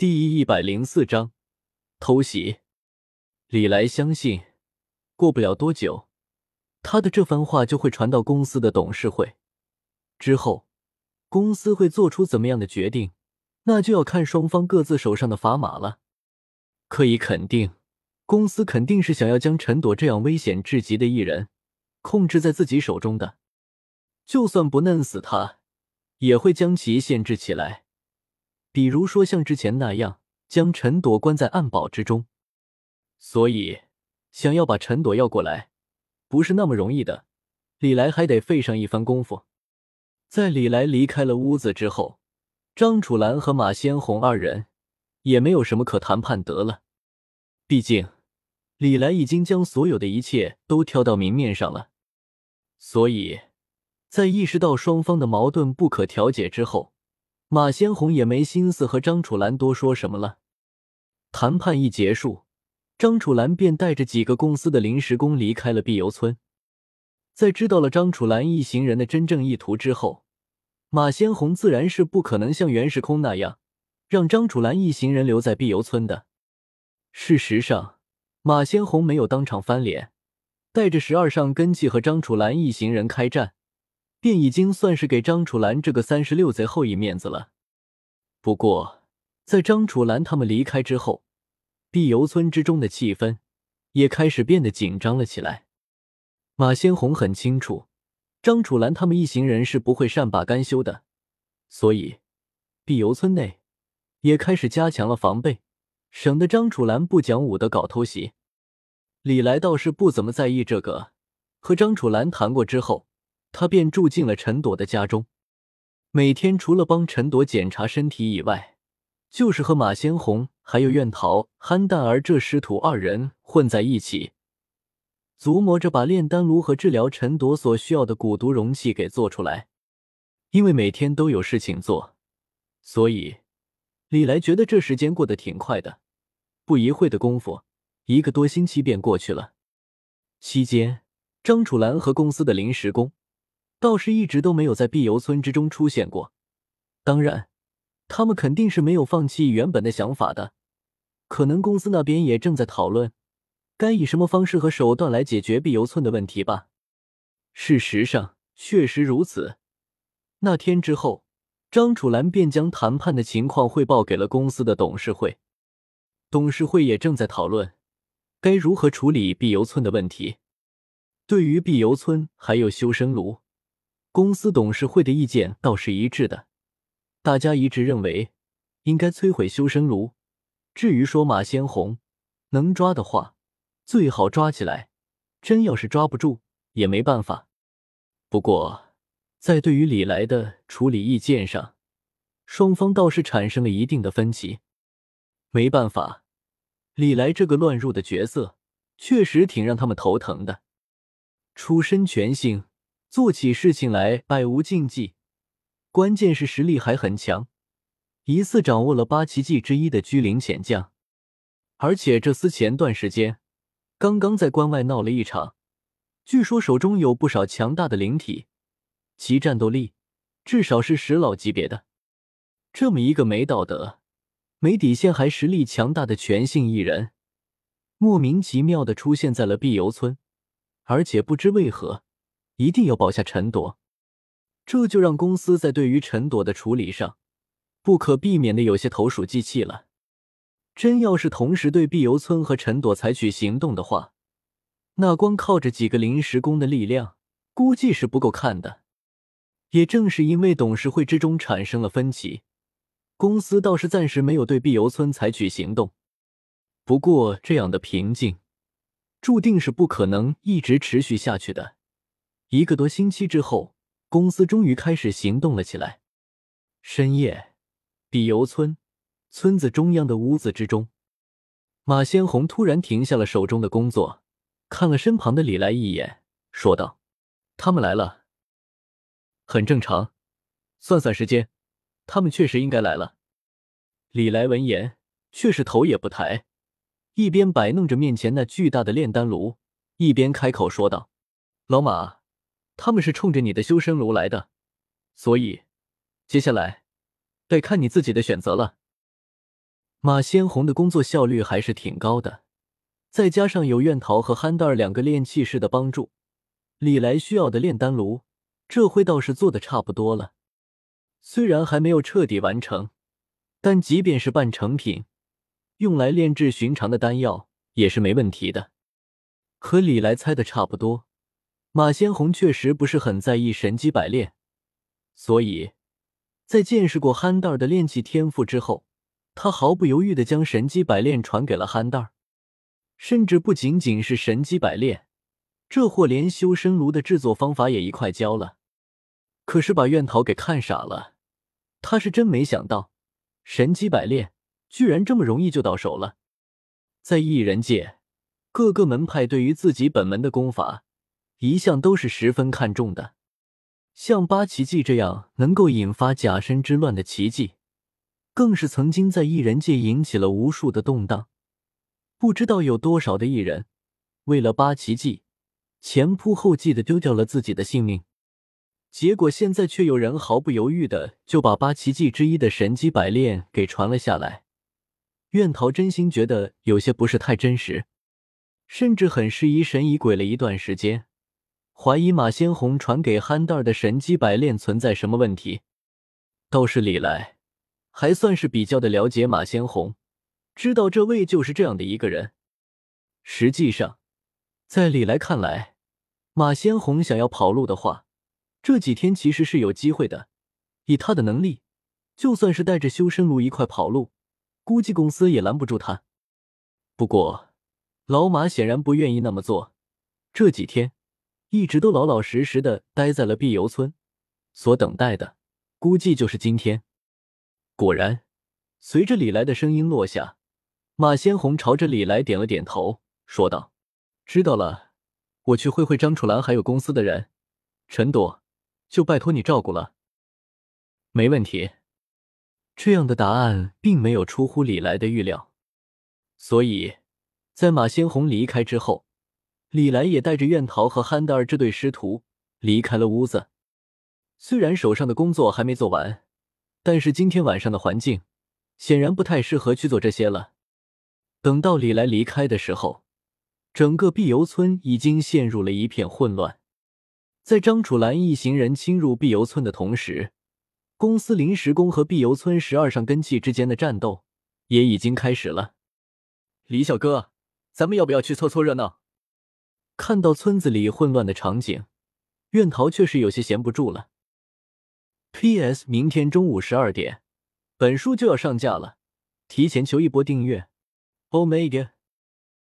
第一百零四章偷袭。李来相信，过不了多久，他的这番话就会传到公司的董事会。之后，公司会做出怎么样的决定，那就要看双方各自手上的砝码了。可以肯定，公司肯定是想要将陈朵这样危险至极的艺人控制在自己手中的，就算不弄死他，也会将其限制起来。比如说像之前那样，将陈朵关在暗堡之中。所以，想要把陈朵要过来，不是那么容易的。李来还得费上一番功夫。在李来离开了屋子之后，张楚岚和马先红二人也没有什么可谈判得了。毕竟，李来已经将所有的一切都挑到明面上了。所以，在意识到双方的矛盾不可调解之后，马先红也没心思和张楚岚多说什么了。谈判一结束，张楚岚便带着几个公司的临时工离开了碧游村。在知道了张楚岚一行人的真正意图之后，马先红自然是不可能像袁时空那样让张楚岚一行人留在碧游村的。事实上，马先红没有当场翻脸，带着十二上根器和张楚岚一行人开战。便已经算是给张楚岚这个三十六贼后一面子了。不过，在张楚岚他们离开之后，碧游村之中的气氛也开始变得紧张了起来。马先红很清楚，张楚岚他们一行人是不会善罢甘休的，所以碧游村内也开始加强了防备，省得张楚岚不讲武的搞偷袭。李来倒是不怎么在意这个，和张楚岚谈过之后。他便住进了陈朵的家中，每天除了帮陈朵检查身体以外，就是和马先红还有苑桃、憨蛋儿这师徒二人混在一起，琢磨着把炼丹炉和治疗陈朵所需要的蛊毒容器给做出来。因为每天都有事情做，所以李来觉得这时间过得挺快的。不一会的功夫，一个多星期便过去了。期间，张楚岚和公司的临时工。倒是一直都没有在碧游村之中出现过。当然，他们肯定是没有放弃原本的想法的。可能公司那边也正在讨论，该以什么方式和手段来解决碧游村的问题吧。事实上，确实如此。那天之后，张楚岚便将谈判的情况汇报给了公司的董事会。董事会也正在讨论，该如何处理碧游村的问题。对于碧游村还有修身炉。公司董事会的意见倒是一致的，大家一致认为应该摧毁修身炉。至于说马先红能抓的话，最好抓起来；真要是抓不住，也没办法。不过，在对于李来的处理意见上，双方倒是产生了一定的分歧。没办法，李来这个乱入的角色，确实挺让他们头疼的，出身全姓。做起事情来百无禁忌，关键是实力还很强，疑似掌握了八奇迹之一的居灵潜将。而且这厮前段时间刚刚在关外闹了一场，据说手中有不少强大的灵体，其战斗力至少是十老级别的。这么一个没道德、没底线还实力强大的全性异人，莫名其妙的出现在了碧游村，而且不知为何。一定要保下陈朵，这就让公司在对于陈朵的处理上，不可避免的有些投鼠忌器了。真要是同时对碧游村和陈朵采取行动的话，那光靠着几个临时工的力量，估计是不够看的。也正是因为董事会之中产生了分歧，公司倒是暂时没有对碧游村采取行动。不过，这样的平静，注定是不可能一直持续下去的。一个多星期之后，公司终于开始行动了起来。深夜，碧游村村子中央的屋子之中，马先红突然停下了手中的工作，看了身旁的李来一眼，说道：“他们来了，很正常。算算时间，他们确实应该来了。”李来闻言，却是头也不抬，一边摆弄着面前那巨大的炼丹炉，一边开口说道：“老马。”他们是冲着你的修身炉来的，所以接下来得看你自己的选择了。马先红的工作效率还是挺高的，再加上有院桃和憨蛋儿两个炼气师的帮助，李来需要的炼丹炉，这回倒是做的差不多了。虽然还没有彻底完成，但即便是半成品，用来炼制寻常的丹药也是没问题的。和李来猜的差不多，马先红确实不是很在意神机百炼，所以，在见识过憨蛋儿的炼气天赋之后。他毫不犹豫的将神机百炼传给了憨蛋儿，甚至不仅仅是神机百炼，这货连修身炉的制作方法也一块教了。可是把院桃给看傻了，他是真没想到，神机百炼居然这么容易就到手了。在异人界，各个门派对于自己本门的功法，一向都是十分看重的，像八奇迹这样能够引发假身之乱的奇迹。更是曾经在异人界引起了无数的动荡，不知道有多少的异人为了八奇迹前仆后继的丢掉了自己的性命，结果现在却有人毫不犹豫的就把八奇迹之一的神机百炼给传了下来。苑桃真心觉得有些不是太真实，甚至很是疑神疑鬼了一段时间，怀疑马先红传给憨蛋儿的神机百炼存在什么问题。倒是李来。还算是比较的了解马先红，知道这位就是这样的一个人。实际上，在李来看来，马先红想要跑路的话，这几天其实是有机会的。以他的能力，就算是带着修身炉一块跑路，估计公司也拦不住他。不过，老马显然不愿意那么做。这几天一直都老老实实的待在了碧游村，所等待的估计就是今天。果然，随着李来的声音落下，马先红朝着李来点了点头，说道：“知道了，我去会会张楚岚还有公司的人。陈朵，就拜托你照顾了。”没问题。这样的答案并没有出乎李来的预料，所以，在马先红离开之后，李来也带着苑桃和憨蛋儿这对师徒离开了屋子。虽然手上的工作还没做完。但是今天晚上的环境显然不太适合去做这些了。等到李来离开的时候，整个碧游村已经陷入了一片混乱。在张楚岚一行人侵入碧游村的同时，公司临时工和碧游村十二上根器之间的战斗也已经开始了。李小哥，咱们要不要去凑凑热闹？看到村子里混乱的场景，院桃确实有些闲不住了。P.S. 明天中午十二点，本书就要上架了，提前求一波订阅，Omega。